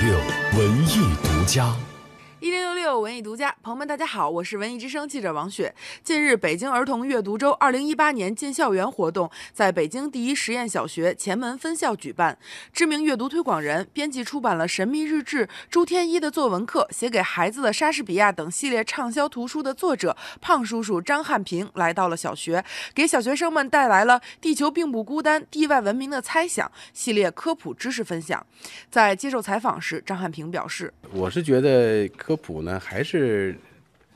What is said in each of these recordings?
六文艺独家。一零六六文艺独家，朋友们，大家好，我是文艺之声记者王雪。近日，北京儿童阅读周二零一八年进校园活动在北京第一实验小学前门分校举办。知名阅读推广人、编辑出版了《神秘日志》《朱天一的作文课》写给孩子的莎士比亚等系列畅销图书的作者胖叔叔张汉平来到了小学，给小学生们带来了《地球并不孤单：地外文明的猜想》系列科普知识分享。在接受采访时，张汉平表示：“我是觉得科普呢，还是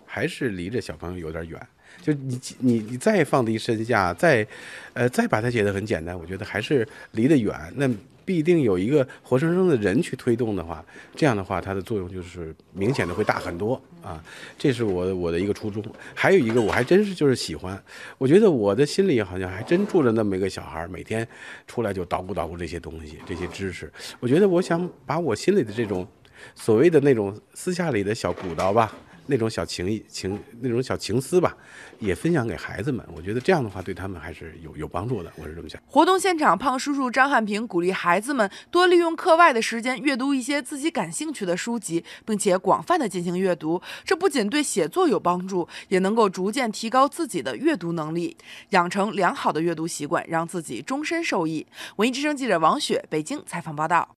还是离着小朋友有点远。就你你你再放低身价，再呃再把它写得很简单，我觉得还是离得远。那必定有一个活生生的人去推动的话，这样的话它的作用就是明显的会大很多啊。这是我我的一个初衷。还有一个，我还真是就是喜欢，我觉得我的心里好像还真住着那么一个小孩，每天出来就捣鼓捣鼓这些东西，这些知识。我觉得我想把我心里的这种。所谓的那种私下里的小鼓捣吧，那种小情谊情那种小情思吧，也分享给孩子们。我觉得这样的话对他们还是有有帮助的。我是这么想。活动现场，胖叔叔张汉平鼓励孩子们多利用课外的时间阅读一些自己感兴趣的书籍，并且广泛的进行阅读。这不仅对写作有帮助，也能够逐渐提高自己的阅读能力，养成良好的阅读习惯，让自己终身受益。文艺之声记者王雪北京采访报道。